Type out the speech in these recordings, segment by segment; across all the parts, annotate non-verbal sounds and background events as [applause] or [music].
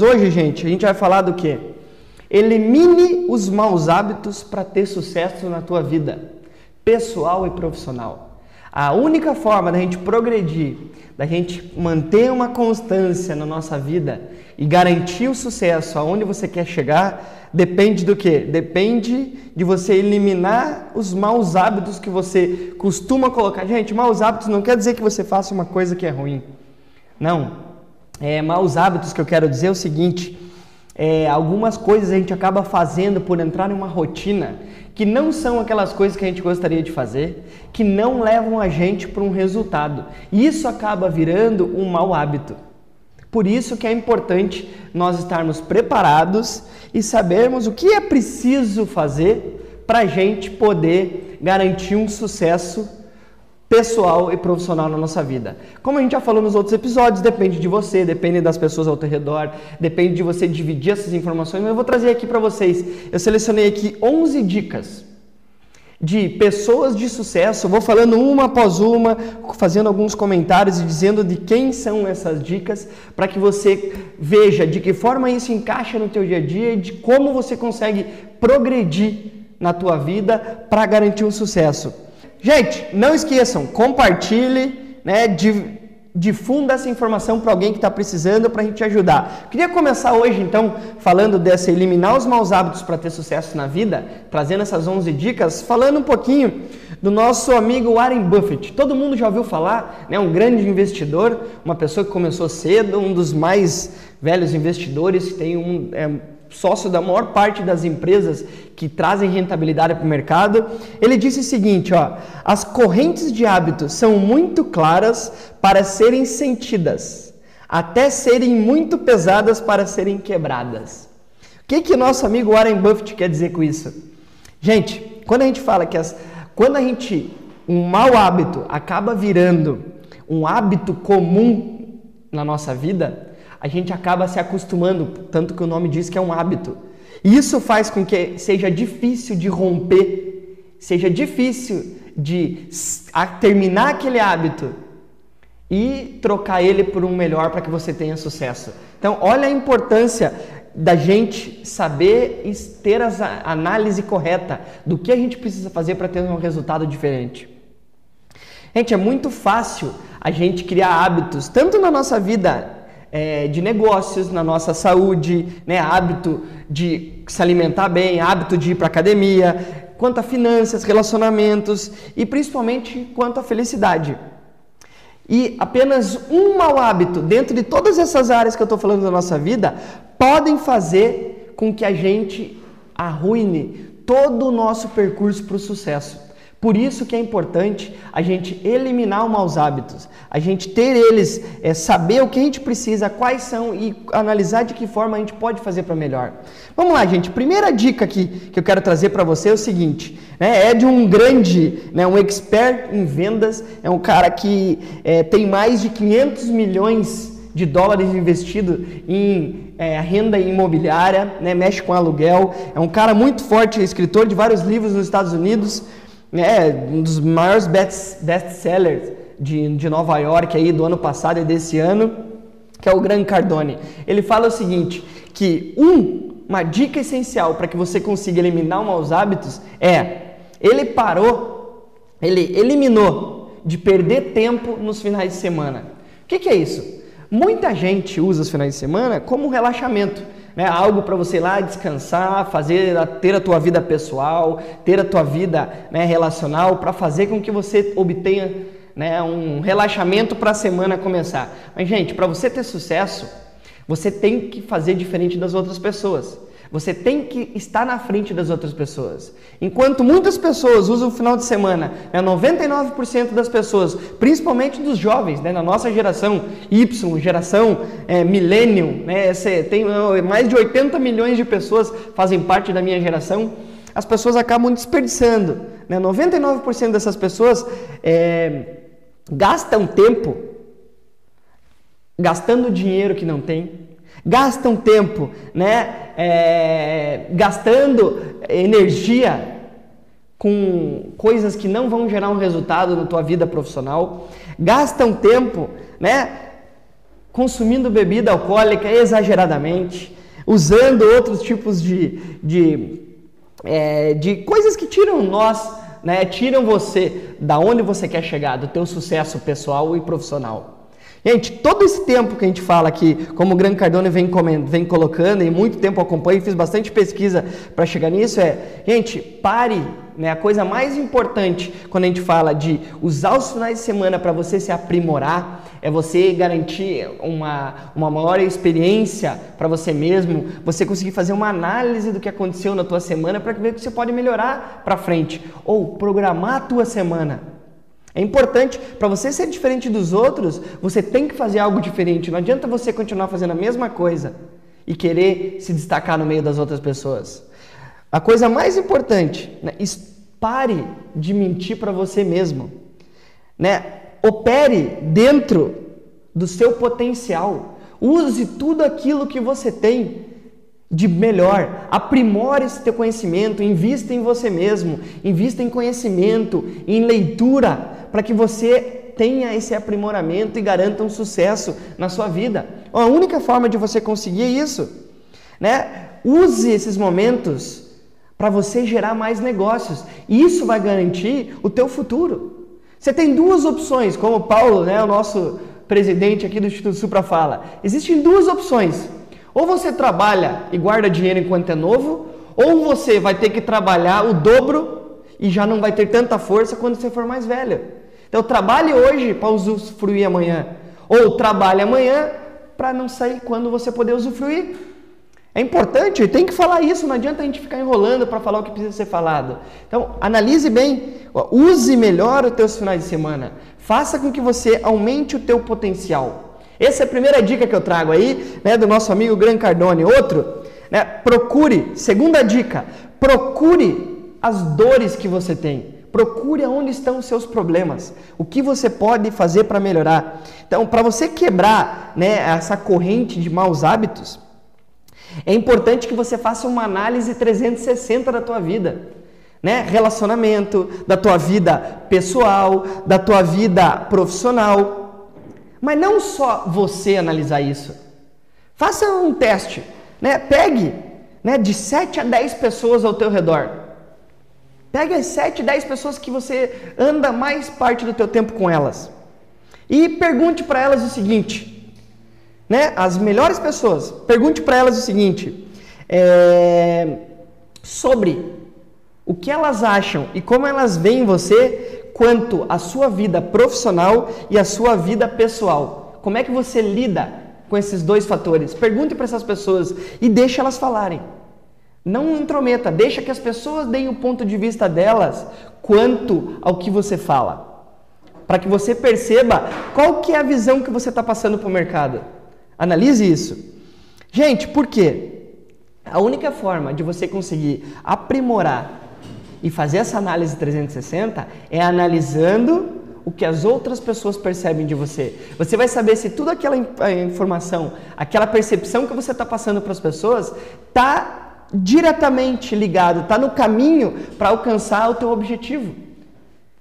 Hoje, gente, a gente vai falar do que? Elimine os maus hábitos para ter sucesso na tua vida, pessoal e profissional. A única forma da gente progredir, da gente manter uma constância na nossa vida e garantir o sucesso aonde você quer chegar, depende do que? Depende de você eliminar os maus hábitos que você costuma colocar. Gente, maus hábitos não quer dizer que você faça uma coisa que é ruim. Não, é, maus hábitos que eu quero dizer é o seguinte: é, algumas coisas a gente acaba fazendo por entrar em uma rotina que não são aquelas coisas que a gente gostaria de fazer, que não levam a gente para um resultado. E isso acaba virando um mau hábito. Por isso que é importante nós estarmos preparados e sabermos o que é preciso fazer para a gente poder garantir um sucesso pessoal e profissional na nossa vida. Como a gente já falou nos outros episódios, depende de você, depende das pessoas ao teu redor, depende de você dividir essas informações, mas eu vou trazer aqui para vocês. Eu selecionei aqui 11 dicas de pessoas de sucesso, vou falando uma após uma, fazendo alguns comentários e dizendo de quem são essas dicas, para que você veja de que forma isso encaixa no teu dia a dia e de como você consegue progredir na tua vida para garantir um sucesso. Gente, não esqueçam, compartilhe, né, difunda essa informação para alguém que está precisando para a gente ajudar. Queria começar hoje, então, falando dessa eliminar os maus hábitos para ter sucesso na vida, trazendo essas 11 dicas, falando um pouquinho do nosso amigo Warren Buffett. Todo mundo já ouviu falar, né, um grande investidor, uma pessoa que começou cedo, um dos mais velhos investidores, tem um... É, sócio da maior parte das empresas que trazem rentabilidade para o mercado, ele disse o seguinte, ó, as correntes de hábitos são muito claras para serem sentidas, até serem muito pesadas para serem quebradas. O que que nosso amigo Warren Buffett quer dizer com isso? Gente, quando a gente fala que as, quando a gente um mau hábito acaba virando um hábito comum na nossa vida, a gente acaba se acostumando, tanto que o nome diz que é um hábito. E isso faz com que seja difícil de romper, seja difícil de terminar aquele hábito e trocar ele por um melhor para que você tenha sucesso. Então, olha a importância da gente saber ter a análise correta do que a gente precisa fazer para ter um resultado diferente. Gente, é muito fácil a gente criar hábitos, tanto na nossa vida é, de negócios, na nossa saúde, né, hábito de se alimentar bem, hábito de ir para academia, quanto a finanças, relacionamentos e principalmente quanto a felicidade. E apenas um mau hábito dentro de todas essas áreas que eu estou falando da nossa vida podem fazer com que a gente arruine todo o nosso percurso para o sucesso. Por isso que é importante a gente eliminar os maus hábitos, a gente ter eles, é, saber o que a gente precisa, quais são e analisar de que forma a gente pode fazer para melhor. Vamos lá, gente. Primeira dica aqui que eu quero trazer para você é o seguinte: né, é de um grande, né, um expert em vendas, é um cara que é, tem mais de 500 milhões de dólares investido em é, renda imobiliária, né, mexe com aluguel, é um cara muito forte, escritor de vários livros nos Estados Unidos é, um dos maiores best-sellers de, de Nova York aí do ano passado e desse ano, que é o Gran Cardone. Ele fala o seguinte, que um, uma dica essencial para que você consiga eliminar maus hábitos é, ele parou, ele eliminou de perder tempo nos finais de semana. O que, que é isso? Muita gente usa os finais de semana como relaxamento né? algo para você ir lá descansar, fazer, ter a tua vida pessoal, ter a tua vida né, relacional, para fazer com que você obtenha né, um relaxamento para a semana começar. Mas, gente, para você ter sucesso, você tem que fazer diferente das outras pessoas. Você tem que estar na frente das outras pessoas. Enquanto muitas pessoas usam o final de semana, né, 99% das pessoas, principalmente dos jovens, né, na nossa geração Y, geração é, Millennium, né, tem mais de 80 milhões de pessoas fazem parte da minha geração, as pessoas acabam desperdiçando. Né, 99% dessas pessoas é, gastam tempo gastando dinheiro que não tem, gastam tempo, né, é, gastando energia com coisas que não vão gerar um resultado na tua vida profissional, gastam tempo, né, consumindo bebida alcoólica exageradamente, usando outros tipos de, de, é, de coisas que tiram nós, né, tiram você da onde você quer chegar, do teu sucesso pessoal e profissional. Gente, todo esse tempo que a gente fala aqui, como o Gran Cardone vem, vem colocando, e muito tempo acompanho, fiz bastante pesquisa para chegar nisso, é, gente, pare, né? A coisa mais importante quando a gente fala de usar os finais de semana para você se aprimorar, é você garantir uma, uma maior experiência para você mesmo, você conseguir fazer uma análise do que aconteceu na tua semana para ver o que você pode melhorar para frente, ou programar a tua semana. É importante para você ser diferente dos outros, você tem que fazer algo diferente. Não adianta você continuar fazendo a mesma coisa e querer se destacar no meio das outras pessoas. A coisa mais importante, né, pare de mentir para você mesmo. Né? Opere dentro do seu potencial. Use tudo aquilo que você tem de melhor. Aprimore esse teu conhecimento, invista em você mesmo, invista em conhecimento, em leitura, para que você tenha esse aprimoramento e garanta um sucesso na sua vida. A única forma de você conseguir isso, né? Use esses momentos para você gerar mais negócios. E isso vai garantir o teu futuro. Você tem duas opções, como o Paulo, né, o nosso presidente aqui do Instituto Supra fala. Existem duas opções. Ou você trabalha e guarda dinheiro enquanto é novo, ou você vai ter que trabalhar o dobro e já não vai ter tanta força quando você for mais velho. Então trabalhe hoje para usufruir amanhã, ou trabalhe amanhã para não sair quando você poder usufruir. É importante, tem que falar isso, não adianta a gente ficar enrolando para falar o que precisa ser falado. Então, analise bem, use melhor os teus finais de semana. Faça com que você aumente o teu potencial. Essa é a primeira dica que eu trago aí, né, do nosso amigo Gran Cardone. Outro, né, procure, segunda dica, procure as dores que você tem. Procure onde estão os seus problemas, o que você pode fazer para melhorar. Então, para você quebrar né, essa corrente de maus hábitos, é importante que você faça uma análise 360 da tua vida. Né? Relacionamento, da tua vida pessoal, da tua vida profissional. Mas não só você analisar isso. Faça um teste. Né? Pegue né, de 7 a 10 pessoas ao teu redor. Pega as 7, 10 pessoas que você anda mais parte do teu tempo com elas. E pergunte para elas o seguinte, né? As melhores pessoas, pergunte para elas o seguinte, é, sobre o que elas acham e como elas veem você quanto à sua vida profissional e à sua vida pessoal. Como é que você lida com esses dois fatores? Pergunte para essas pessoas e deixe elas falarem. Não intrometa, deixa que as pessoas deem o ponto de vista delas quanto ao que você fala. Para que você perceba qual que é a visão que você está passando para o mercado. Analise isso. Gente, por quê? A única forma de você conseguir aprimorar e fazer essa análise 360 é analisando o que as outras pessoas percebem de você. Você vai saber se toda aquela informação, aquela percepção que você está passando para as pessoas, está diretamente ligado, está no caminho para alcançar o teu objetivo.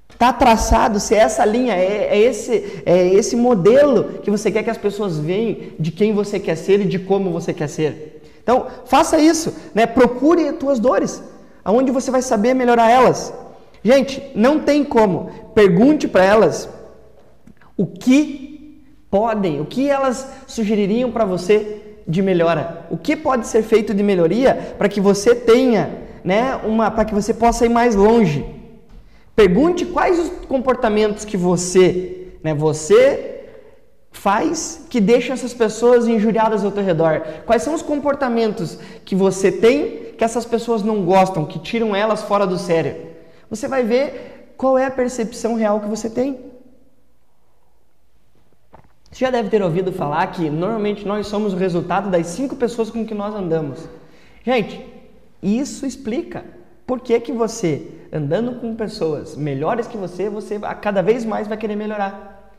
Está traçado, se é essa linha, é, é, esse, é esse modelo que você quer que as pessoas vejam de quem você quer ser e de como você quer ser. Então, faça isso, né? procure as tuas dores, aonde você vai saber melhorar elas. Gente, não tem como. Pergunte para elas o que podem, o que elas sugeririam para você de melhora? O que pode ser feito de melhoria para que você tenha, né, uma, para que você possa ir mais longe? Pergunte quais os comportamentos que você, né, você faz que deixa essas pessoas injuriadas ao teu redor. Quais são os comportamentos que você tem que essas pessoas não gostam, que tiram elas fora do sério? Você vai ver qual é a percepção real que você tem. Você já deve ter ouvido falar que normalmente nós somos o resultado das cinco pessoas com que nós andamos. Gente, isso explica por que, que você, andando com pessoas melhores que você, você cada vez mais vai querer melhorar.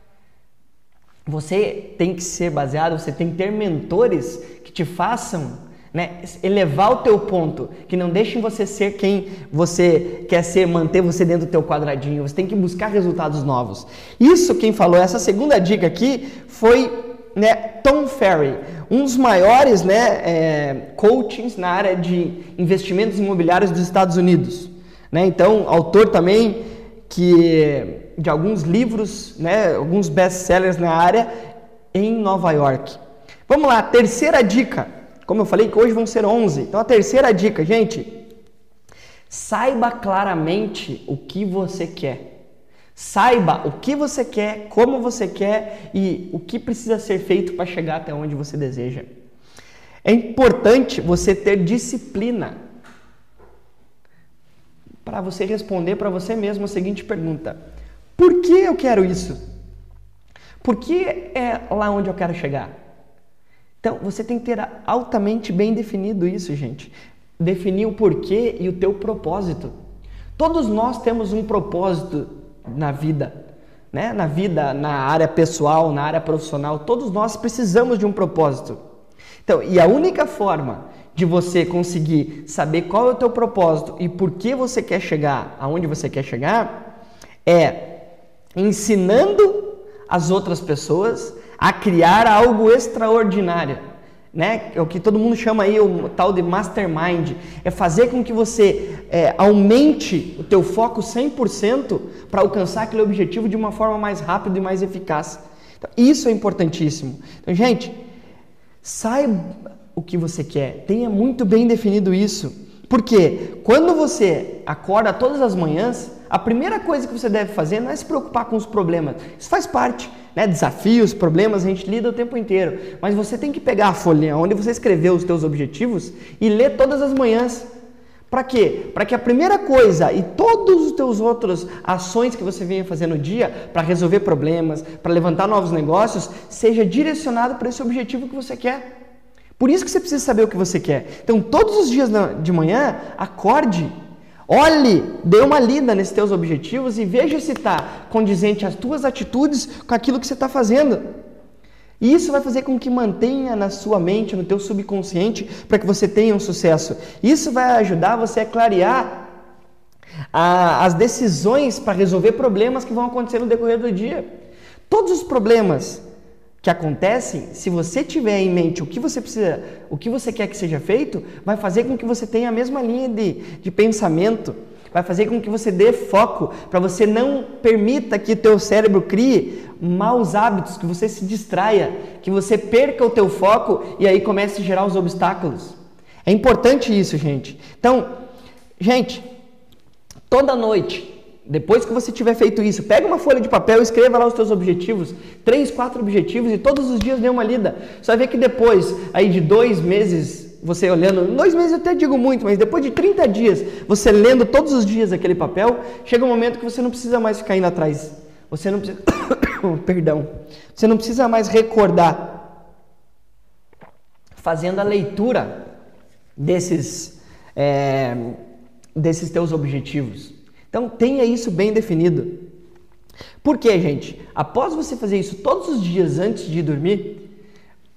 Você tem que ser baseado, você tem que ter mentores que te façam né? Elevar o teu ponto, que não deixem você ser quem você quer ser, manter você dentro do teu quadradinho. Você tem que buscar resultados novos. Isso quem falou, essa segunda dica aqui foi né, Tom Ferry, um dos maiores né, é, coachings na área de investimentos imobiliários dos Estados Unidos. Né? Então, autor também que de alguns livros, né, alguns best-sellers na área em Nova York. Vamos lá, terceira dica. Como eu falei que hoje vão ser 11. Então, a terceira dica, gente, saiba claramente o que você quer. Saiba o que você quer, como você quer e o que precisa ser feito para chegar até onde você deseja. É importante você ter disciplina para você responder para você mesmo a seguinte pergunta: Por que eu quero isso? Por que é lá onde eu quero chegar? Então, você tem que ter altamente bem definido isso, gente. Definir o porquê e o teu propósito. Todos nós temos um propósito na vida, né? Na vida, na área pessoal, na área profissional, todos nós precisamos de um propósito. Então, e a única forma de você conseguir saber qual é o teu propósito e por que você quer chegar aonde você quer chegar é ensinando as outras pessoas a criar algo extraordinário né? É o que todo mundo chama aí o tal de mastermind, é fazer com que você é, aumente o teu foco 100% para alcançar aquele objetivo de uma forma mais rápida e mais eficaz. Então, isso é importantíssimo. Então, gente, saiba o que você quer, tenha muito bem definido isso. Porque quando você acorda todas as manhãs, a primeira coisa que você deve fazer não é se preocupar com os problemas. Isso faz parte, né? Desafios, problemas, a gente lida o tempo inteiro. Mas você tem que pegar a folhinha onde você escreveu os teus objetivos e ler todas as manhãs. Para quê? Para que a primeira coisa e todos os teus outras ações que você venha fazer no dia para resolver problemas, para levantar novos negócios, seja direcionado para esse objetivo que você quer. Por isso que você precisa saber o que você quer. Então, todos os dias de manhã, acorde, olhe, dê uma lida nesses teus objetivos e veja se está condizente as tuas atitudes com aquilo que você está fazendo. E isso vai fazer com que mantenha na sua mente, no teu subconsciente, para que você tenha um sucesso. Isso vai ajudar você a clarear a, as decisões para resolver problemas que vão acontecer no decorrer do dia. Todos os problemas que acontecem, se você tiver em mente o que você precisa, o que você quer que seja feito, vai fazer com que você tenha a mesma linha de, de pensamento, vai fazer com que você dê foco, para você não permita que teu cérebro crie maus hábitos, que você se distraia, que você perca o teu foco e aí comece a gerar os obstáculos. É importante isso, gente. Então, gente, toda noite depois que você tiver feito isso, pega uma folha de papel, escreva lá os teus objetivos, três, quatro objetivos e todos os dias dê uma lida. Vai ver que depois, aí de dois meses, você olhando, dois meses eu até digo muito, mas depois de 30 dias, você lendo todos os dias aquele papel, chega um momento que você não precisa mais ficar indo atrás. Você não precisa, [coughs] perdão, você não precisa mais recordar. Fazendo a leitura desses, é, desses teus objetivos. Então tenha isso bem definido. Por quê, gente? Após você fazer isso todos os dias antes de dormir,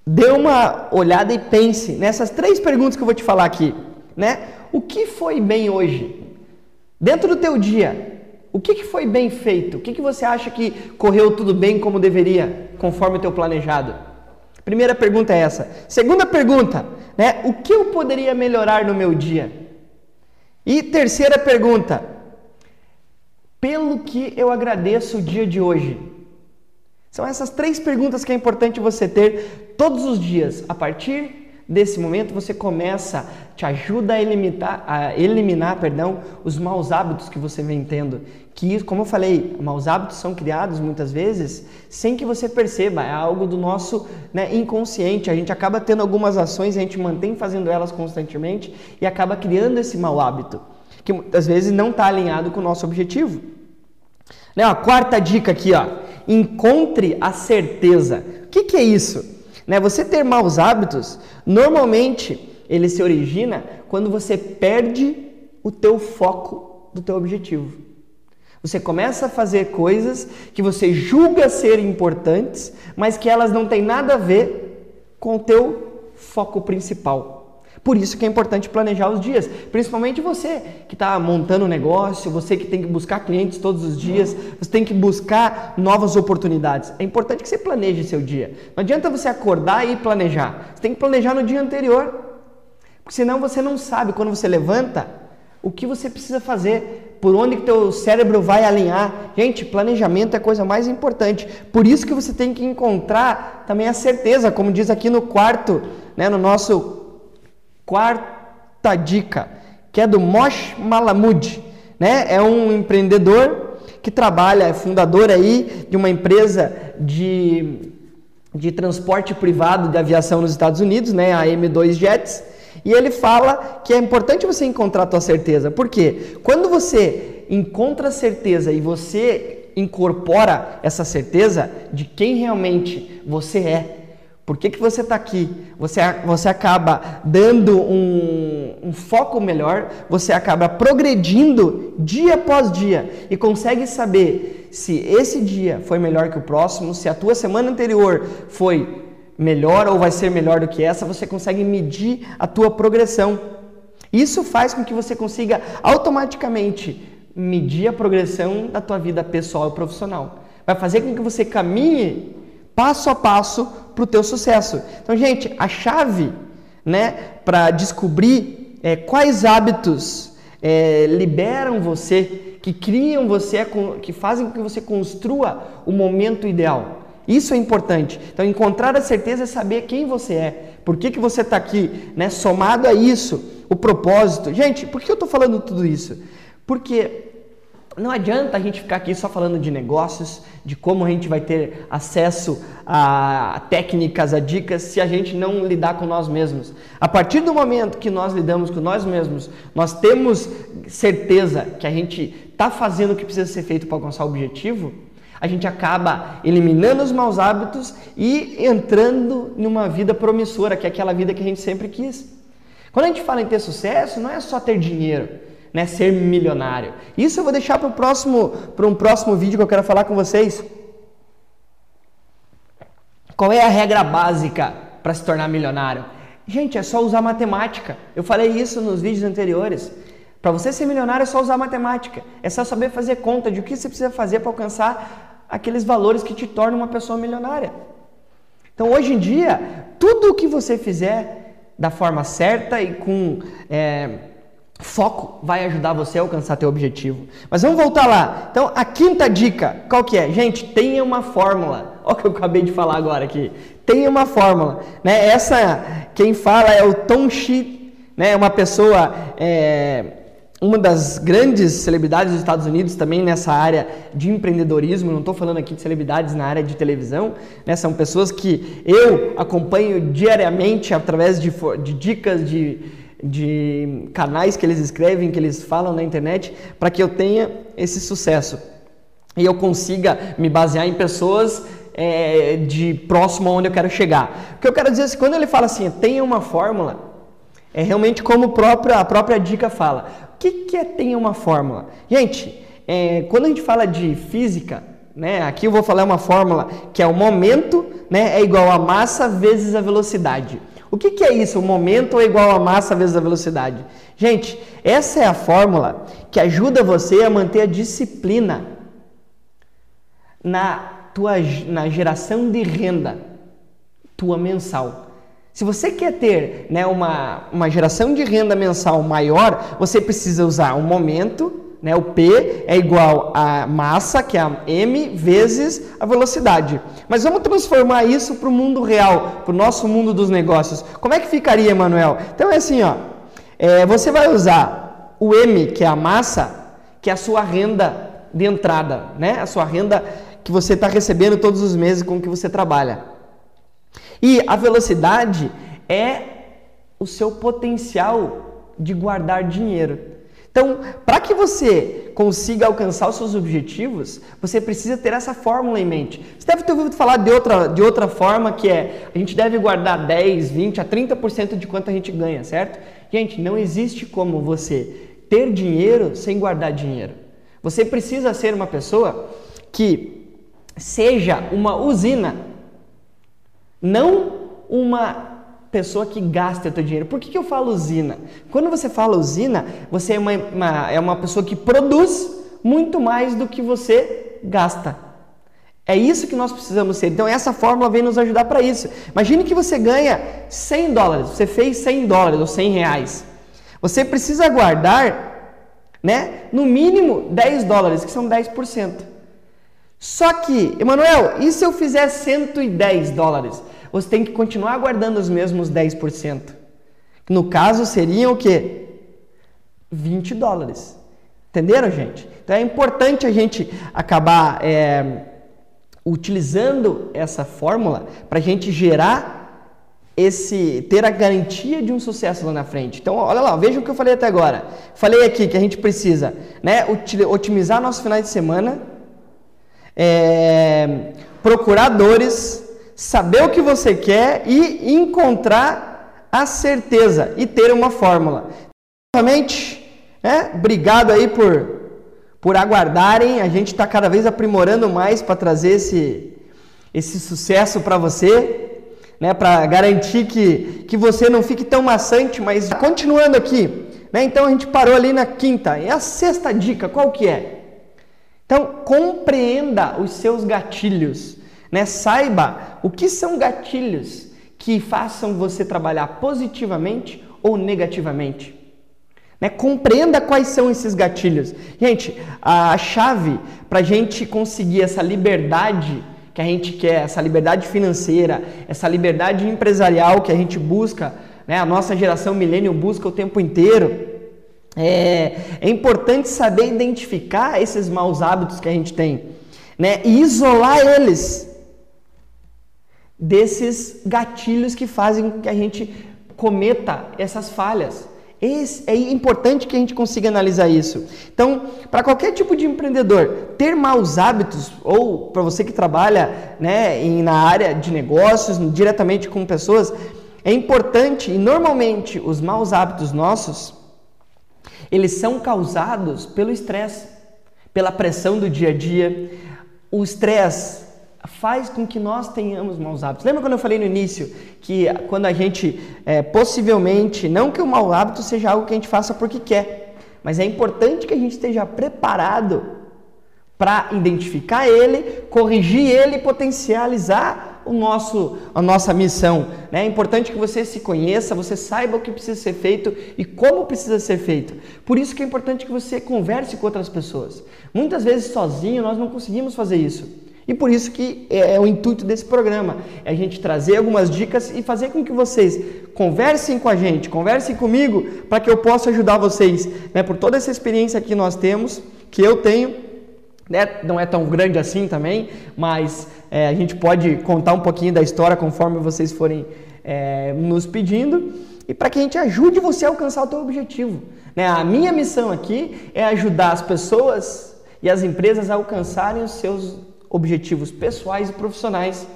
dê uma olhada e pense nessas três perguntas que eu vou te falar aqui, né? O que foi bem hoje? Dentro do teu dia, o que, que foi bem feito? O que, que você acha que correu tudo bem como deveria, conforme o teu planejado? Primeira pergunta é essa. Segunda pergunta, né? O que eu poderia melhorar no meu dia? E terceira pergunta, pelo que eu agradeço o dia de hoje? São essas três perguntas que é importante você ter todos os dias. A partir desse momento, você começa, te ajuda a eliminar, a eliminar perdão, os maus hábitos que você vem tendo. Que, como eu falei, maus hábitos são criados muitas vezes sem que você perceba, é algo do nosso né, inconsciente. A gente acaba tendo algumas ações, a gente mantém fazendo elas constantemente e acaba criando esse mau hábito que muitas vezes não está alinhado com o nosso objetivo. Né, a quarta dica aqui, ó, encontre a certeza. O que, que é isso? Né, você ter maus hábitos, normalmente ele se origina quando você perde o teu foco do teu objetivo. Você começa a fazer coisas que você julga ser importantes, mas que elas não têm nada a ver com o teu foco principal. Por isso que é importante planejar os dias, principalmente você que está montando um negócio, você que tem que buscar clientes todos os dias, você tem que buscar novas oportunidades. É importante que você planeje seu dia. Não adianta você acordar e planejar. Você tem que planejar no dia anterior, porque senão você não sabe quando você levanta o que você precisa fazer, por onde que teu cérebro vai alinhar. Gente, planejamento é a coisa mais importante. Por isso que você tem que encontrar também a certeza, como diz aqui no quarto, né, no nosso quarta dica, que é do Mosh Malamud, né? É um empreendedor que trabalha, é fundador aí de uma empresa de, de transporte privado de aviação nos Estados Unidos, né? A M2 Jets. E ele fala que é importante você encontrar a tua certeza. Por quê? Quando você encontra a certeza e você incorpora essa certeza de quem realmente você é, por que, que você está aqui? Você, você acaba dando um, um, foco melhor, você acaba progredindo dia após dia e consegue saber se esse dia foi melhor que o próximo, se a tua semana anterior foi melhor ou vai ser melhor do que essa, você consegue medir a tua progressão. Isso faz com que você consiga automaticamente medir a progressão da tua vida pessoal e profissional. Vai fazer com que você caminhe passo a passo para o teu sucesso. Então, gente, a chave né, para descobrir é, quais hábitos é, liberam você, que criam você, que fazem com que você construa o momento ideal. Isso é importante. Então, encontrar a certeza é saber quem você é, por que, que você está aqui, né? somado a isso, o propósito. Gente, por que eu estou falando tudo isso? Porque não adianta a gente ficar aqui só falando de negócios, de como a gente vai ter acesso a técnicas, a dicas, se a gente não lidar com nós mesmos. A partir do momento que nós lidamos com nós mesmos, nós temos certeza que a gente está fazendo o que precisa ser feito para alcançar o objetivo, a gente acaba eliminando os maus hábitos e entrando numa vida promissora, que é aquela vida que a gente sempre quis. Quando a gente fala em ter sucesso, não é só ter dinheiro né, ser milionário. Isso eu vou deixar para próximo, para um próximo vídeo que eu quero falar com vocês. Qual é a regra básica para se tornar milionário? Gente, é só usar matemática. Eu falei isso nos vídeos anteriores. Para você ser milionário é só usar matemática. É só saber fazer conta de o que você precisa fazer para alcançar aqueles valores que te tornam uma pessoa milionária. Então, hoje em dia, tudo o que você fizer da forma certa e com é, Foco vai ajudar você a alcançar teu objetivo. Mas vamos voltar lá. Então, a quinta dica, qual que é? Gente, tenha uma fórmula. [laughs] Olha o que eu acabei de falar agora aqui. Tenha uma fórmula. Né? Essa, quem fala é o Tom Shi, né? uma pessoa, é, uma das grandes celebridades dos Estados Unidos também nessa área de empreendedorismo. Não estou falando aqui de celebridades na área de televisão. Né? São pessoas que eu acompanho diariamente através de, de dicas de de canais que eles escrevem, que eles falam na internet, para que eu tenha esse sucesso e eu consiga me basear em pessoas é, de próximo aonde eu quero chegar. O que eu quero dizer é que quando ele fala assim, tenha uma fórmula, é realmente como própria, a própria dica fala. O que, que é tenha uma fórmula? Gente, é, quando a gente fala de física, né, aqui eu vou falar uma fórmula que é o momento né, é igual a massa vezes a velocidade. O que, que é isso? O momento é igual a massa vezes a velocidade. Gente, essa é a fórmula que ajuda você a manter a disciplina na tua na geração de renda tua mensal. Se você quer ter né, uma, uma geração de renda mensal maior, você precisa usar o momento né? O P é igual a massa, que é a m, vezes a velocidade. Mas vamos transformar isso para o mundo real, para o nosso mundo dos negócios. Como é que ficaria, Manuel? Então é assim, ó. É, você vai usar o M, que é a massa, que é a sua renda de entrada, né? A sua renda que você está recebendo todos os meses com que você trabalha. E a velocidade é o seu potencial de guardar dinheiro. Então, para que você consiga alcançar os seus objetivos, você precisa ter essa fórmula em mente. Você deve ter ouvido falar de outra, de outra forma que é a gente deve guardar 10, 20 a 30% de quanto a gente ganha, certo? Gente, não existe como você ter dinheiro sem guardar dinheiro. Você precisa ser uma pessoa que seja uma usina, não uma pessoa que gasta o teu dinheiro. Por que, que eu falo usina? Quando você fala usina, você é uma, uma, é uma pessoa que produz muito mais do que você gasta. É isso que nós precisamos ser. Então, essa fórmula vem nos ajudar para isso. Imagine que você ganha 100 dólares, você fez 100 dólares ou 100 reais. Você precisa guardar, né, no mínimo 10 dólares, que são 10%. Só que, Emanuel, e se eu fizer 110 dólares? Você tem que continuar guardando os mesmos 10%. No caso, seriam o quê? 20 dólares. Entenderam, gente? Então é importante a gente acabar é, utilizando essa fórmula para a gente gerar esse ter a garantia de um sucesso lá na frente. Então, olha lá, veja o que eu falei até agora. Falei aqui que a gente precisa, né, otimizar nosso final de semana, é, procurar dores, saber o que você quer e encontrar a certeza e ter uma fórmula. Novamente, né, obrigado aí por por aguardarem. A gente está cada vez aprimorando mais para trazer esse, esse sucesso para você, né? para garantir que, que você não fique tão maçante. Mas continuando aqui, né? então a gente parou ali na quinta. E a sexta dica, qual que é? Então, compreenda os seus gatilhos. Né? Saiba o que são gatilhos que façam você trabalhar positivamente ou negativamente. Né? Compreenda quais são esses gatilhos. Gente, a chave para a gente conseguir essa liberdade que a gente quer, essa liberdade financeira, essa liberdade empresarial que a gente busca, né? a nossa geração milênio busca o tempo inteiro. É, é importante saber identificar esses maus hábitos que a gente tem né? e isolar eles desses gatilhos que fazem que a gente cometa essas falhas. Esse, é importante que a gente consiga analisar isso. Então, para qualquer tipo de empreendedor, ter maus hábitos, ou para você que trabalha né, em, na área de negócios, diretamente com pessoas, é importante e normalmente os maus hábitos nossos, eles são causados pelo estresse, pela pressão do dia a dia. O estresse faz com que nós tenhamos maus hábitos. Lembra quando eu falei no início que quando a gente é, possivelmente, não que o mau hábito seja algo que a gente faça porque quer, mas é importante que a gente esteja preparado para identificar ele, corrigir ele e potencializar o nosso, a nossa missão. Né? É importante que você se conheça, você saiba o que precisa ser feito e como precisa ser feito. Por isso que é importante que você converse com outras pessoas. Muitas vezes sozinho nós não conseguimos fazer isso. E por isso que é, é o intuito desse programa, é a gente trazer algumas dicas e fazer com que vocês conversem com a gente, conversem comigo, para que eu possa ajudar vocês, né, por toda essa experiência que nós temos, que eu tenho, né, não é tão grande assim também, mas é, a gente pode contar um pouquinho da história conforme vocês forem é, nos pedindo, e para que a gente ajude você a alcançar o teu objetivo. Né? A minha missão aqui é ajudar as pessoas e as empresas a alcançarem os seus objetivos pessoais e profissionais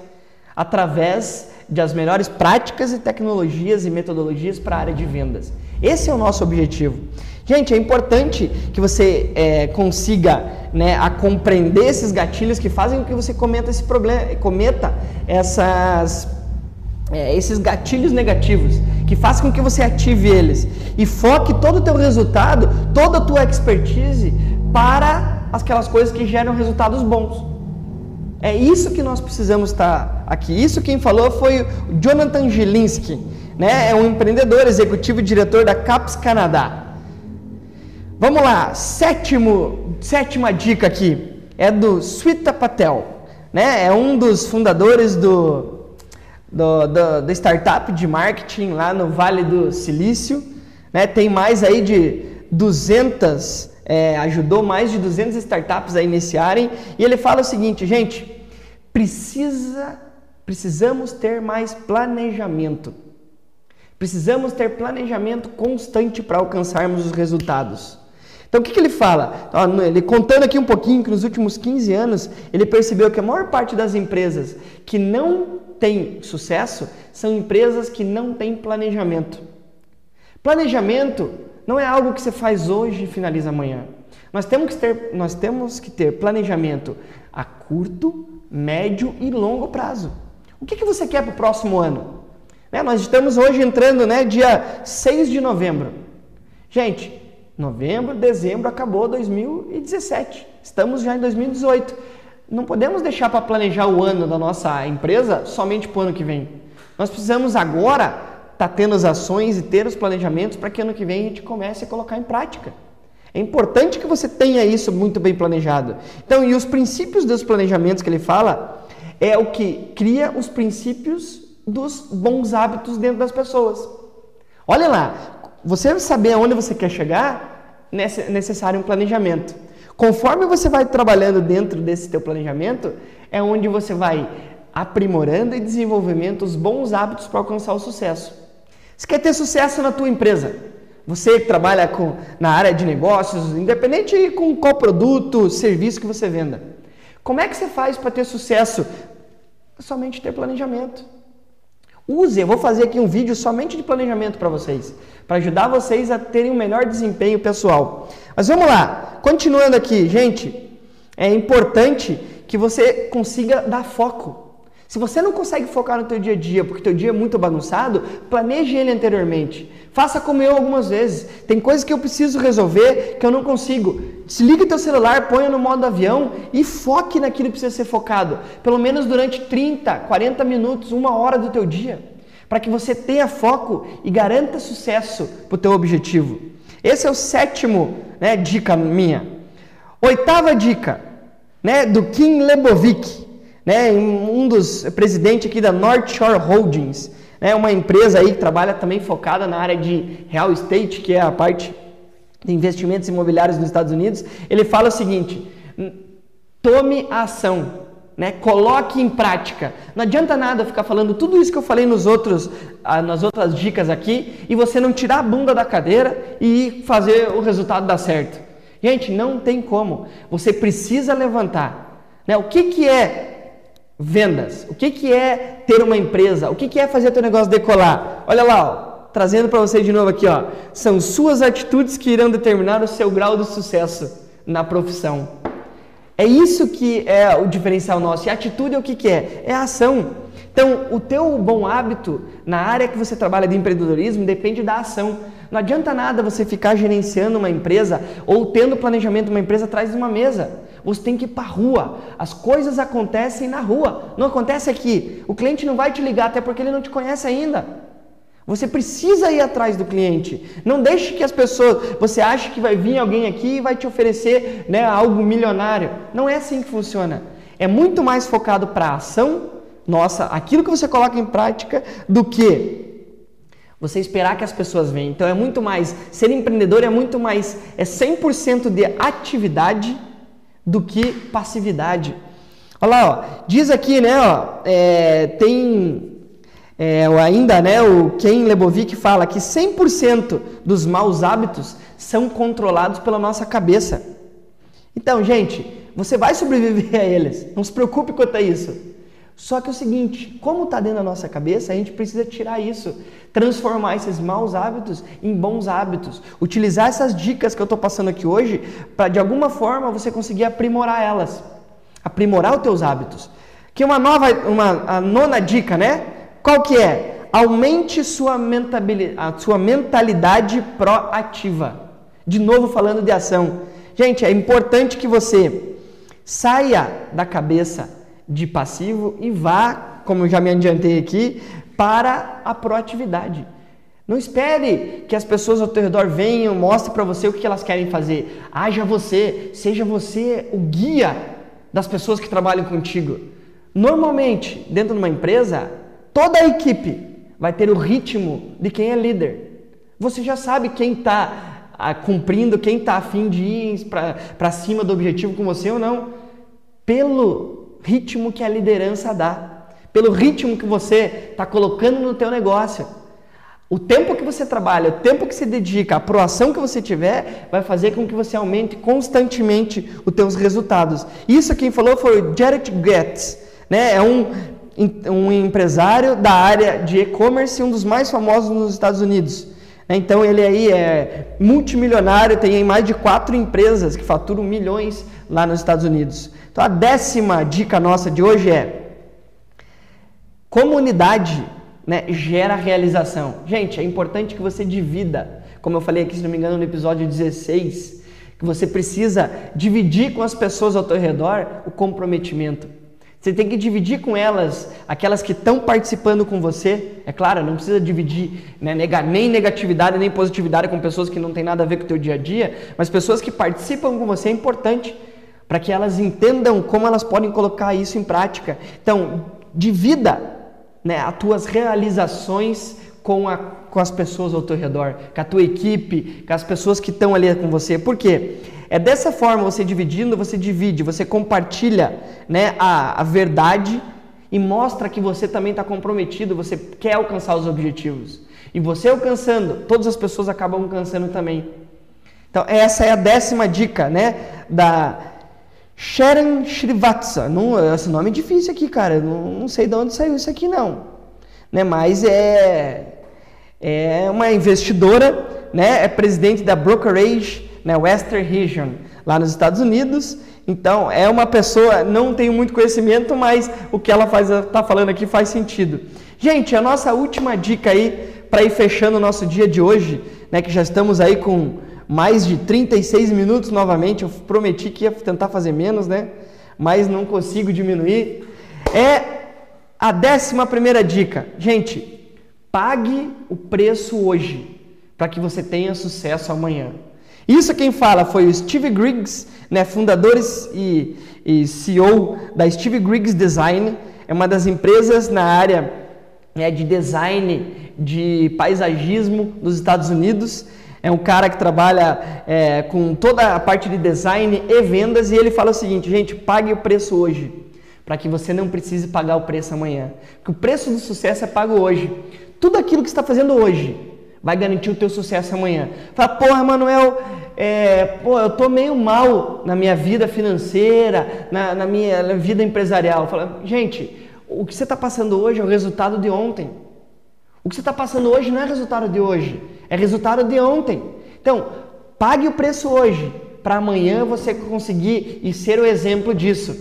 através das melhores práticas e tecnologias e metodologias para a área de vendas. Esse é o nosso objetivo. Gente, é importante que você é, consiga né, a compreender esses gatilhos que fazem com que você cometa esse problema, cometa essas, é, esses gatilhos negativos, que façam com que você ative eles e foque todo o teu resultado, toda a tua expertise para aquelas coisas que geram resultados bons. É isso que nós precisamos estar aqui. Isso quem falou foi Jonathan Gilinski, né? É um empreendedor, executivo e diretor da CAPS Canadá. Vamos lá, sétimo, sétima dica aqui é do Swita Patel, né? É um dos fundadores do, do, do, do startup de marketing lá no Vale do Silício, né? Tem mais aí de 200 é, ajudou mais de 200 startups a iniciarem. E ele fala o seguinte, gente, precisa, precisamos ter mais planejamento. Precisamos ter planejamento constante para alcançarmos os resultados. Então, o que, que ele fala? Ele contando aqui um pouquinho que nos últimos 15 anos ele percebeu que a maior parte das empresas que não têm sucesso são empresas que não têm planejamento. Planejamento não é algo que você faz hoje e finaliza amanhã. Nós temos que ter, nós temos que ter planejamento a curto, médio e longo prazo. O que, que você quer para o próximo ano? Né? Nós estamos hoje entrando, né, dia 6 de novembro. Gente, novembro, dezembro, acabou 2017. Estamos já em 2018. Não podemos deixar para planejar o ano da nossa empresa somente para o ano que vem. Nós precisamos agora tá tendo as ações e ter os planejamentos para que ano que vem a gente comece a colocar em prática. É importante que você tenha isso muito bem planejado. Então, e os princípios dos planejamentos que ele fala é o que cria os princípios dos bons hábitos dentro das pessoas. Olha lá, você saber aonde você quer chegar, é necessário um planejamento. Conforme você vai trabalhando dentro desse teu planejamento, é onde você vai aprimorando e desenvolvendo os bons hábitos para alcançar o sucesso. Você quer ter sucesso na tua empresa? Você que trabalha com, na área de negócios, independente com qual produto, serviço que você venda. Como é que você faz para ter sucesso? Somente ter planejamento. Use, eu vou fazer aqui um vídeo somente de planejamento para vocês, para ajudar vocês a terem um melhor desempenho pessoal. Mas vamos lá, continuando aqui, gente, é importante que você consiga dar foco. Se você não consegue focar no teu dia a dia, porque teu dia é muito bagunçado, planeje ele anteriormente. Faça como eu algumas vezes. Tem coisas que eu preciso resolver que eu não consigo. Desliga teu celular, ponha no modo avião e foque naquilo que precisa ser focado. Pelo menos durante 30, 40 minutos, uma hora do teu dia. Para que você tenha foco e garanta sucesso para o teu objetivo. Esse é o sétimo né, dica minha. Oitava dica né, do Kim Lebovic né, um dos presidentes aqui da North Shore Holdings, né, uma empresa aí que trabalha também focada na área de real estate, que é a parte de investimentos imobiliários nos Estados Unidos. Ele fala o seguinte: tome ação, né? Coloque em prática. Não adianta nada ficar falando tudo isso que eu falei nos outros, ah, nas outras dicas aqui e você não tirar a bunda da cadeira e fazer o resultado dar certo. Gente, não tem como. Você precisa levantar. Né? O que, que é Vendas. O que, que é ter uma empresa? O que, que é fazer teu negócio decolar? Olha lá, ó, trazendo para você de novo aqui, ó. São suas atitudes que irão determinar o seu grau de sucesso na profissão. É isso que é o diferencial nosso. E atitude é o que, que é? É a ação. Então, o teu bom hábito na área que você trabalha de empreendedorismo depende da ação. Não adianta nada você ficar gerenciando uma empresa ou tendo planejamento de uma empresa atrás de uma mesa. Você tem que ir para a rua. As coisas acontecem na rua. Não acontece aqui. O cliente não vai te ligar até porque ele não te conhece ainda. Você precisa ir atrás do cliente. Não deixe que as pessoas. Você acha que vai vir alguém aqui e vai te oferecer né, algo milionário. Não é assim que funciona. É muito mais focado para a ação nossa, aquilo que você coloca em prática, do que você esperar que as pessoas venham. Então é muito mais. Ser empreendedor é muito mais. É 100% de atividade do que passividade. Olha lá, ó, diz aqui, né, ó, é, tem é, ainda, né, o Ken Lebovic fala que 100% dos maus hábitos são controlados pela nossa cabeça. Então, gente, você vai sobreviver [laughs] a eles. Não se preocupe quanto a isso. Só que é o seguinte, como está dentro da nossa cabeça, a gente precisa tirar isso, transformar esses maus hábitos em bons hábitos, utilizar essas dicas que eu estou passando aqui hoje para de alguma forma você conseguir aprimorar elas, aprimorar os teus hábitos. Que uma nova, uma a nona dica, né? Qual que é? Aumente sua, a sua mentalidade proativa. De novo falando de ação. Gente, é importante que você saia da cabeça de passivo e vá, como já me adiantei aqui, para a proatividade. Não espere que as pessoas ao teu redor venham, mostrem para você o que elas querem fazer. Haja você, seja você o guia das pessoas que trabalham contigo. Normalmente, dentro de uma empresa, toda a equipe vai ter o ritmo de quem é líder. Você já sabe quem está ah, cumprindo, quem está afim de ir para cima do objetivo com você ou não. Pelo ritmo que a liderança dá, pelo ritmo que você está colocando no teu negócio. O tempo que você trabalha, o tempo que você dedica, a proação que você tiver, vai fazer com que você aumente constantemente os teus resultados. Isso quem falou foi o Jared Getz, né? É um, um empresário da área de e-commerce, um dos mais famosos nos Estados Unidos. Então ele aí é multimilionário, tem mais de quatro empresas que faturam milhões lá nos Estados Unidos. Então a décima dica nossa de hoje é: comunidade né, gera realização. Gente, é importante que você divida, como eu falei aqui, se não me engano, no episódio 16, que você precisa dividir com as pessoas ao teu redor o comprometimento. Você tem que dividir com elas, aquelas que estão participando com você. É claro, não precisa dividir né, nem negatividade nem positividade com pessoas que não têm nada a ver com o teu dia a dia, mas pessoas que participam com você é importante para que elas entendam como elas podem colocar isso em prática. Então, divida né, as tuas realizações com, a, com as pessoas ao teu redor, com a tua equipe, com as pessoas que estão ali com você. Por quê? É dessa forma, você dividindo, você divide, você compartilha né, a, a verdade e mostra que você também está comprometido, você quer alcançar os objetivos. E você alcançando, todas as pessoas acabam alcançando também. Então, essa é a décima dica, né? Da Sharon Srivatsa. Não, esse nome é difícil aqui, cara. Não, não sei de onde saiu isso aqui, não. Né? Mas é, é uma investidora, né? É presidente da brokerage né? Western Region, lá nos Estados Unidos. Então, é uma pessoa, não tenho muito conhecimento, mas o que ela faz, está falando aqui faz sentido. Gente, a nossa última dica aí, para ir fechando o nosso dia de hoje, né, que já estamos aí com mais de 36 minutos novamente, eu prometi que ia tentar fazer menos, né? Mas não consigo diminuir. É a décima primeira dica. Gente, pague o preço hoje, para que você tenha sucesso amanhã. Isso quem fala foi o Steve Griggs, né, fundadores e, e CEO da Steve Griggs Design, é uma das empresas na área né, de design de paisagismo dos Estados Unidos. É um cara que trabalha é, com toda a parte de design e vendas e ele fala o seguinte, gente, pague o preço hoje, para que você não precise pagar o preço amanhã. Porque o preço do sucesso é pago hoje. Tudo aquilo que está fazendo hoje, vai garantir o teu sucesso amanhã. Fala, porra, Manuel, é, pô, eu tô meio mal na minha vida financeira, na, na minha na vida empresarial. Fala, gente, o que você está passando hoje é o resultado de ontem. O que você está passando hoje não é resultado de hoje, é resultado de ontem. Então, pague o preço hoje, para amanhã você conseguir e ser o exemplo disso.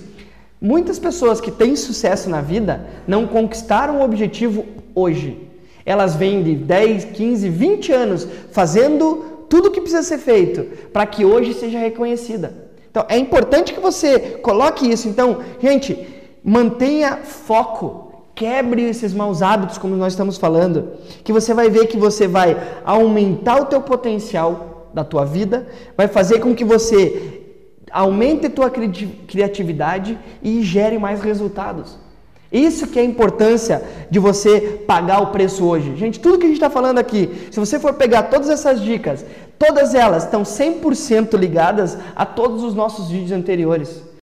Muitas pessoas que têm sucesso na vida não conquistaram o objetivo hoje elas vêm de 10, 15, 20 anos fazendo tudo o que precisa ser feito para que hoje seja reconhecida. Então é importante que você coloque isso. Então, gente, mantenha foco, quebre esses maus hábitos, como nós estamos falando, que você vai ver que você vai aumentar o teu potencial da tua vida, vai fazer com que você aumente a tua criatividade e gere mais resultados. Isso que é a importância de você pagar o preço hoje. Gente, tudo que a gente está falando aqui, se você for pegar todas essas dicas, todas elas estão 100% ligadas a todos os nossos vídeos anteriores.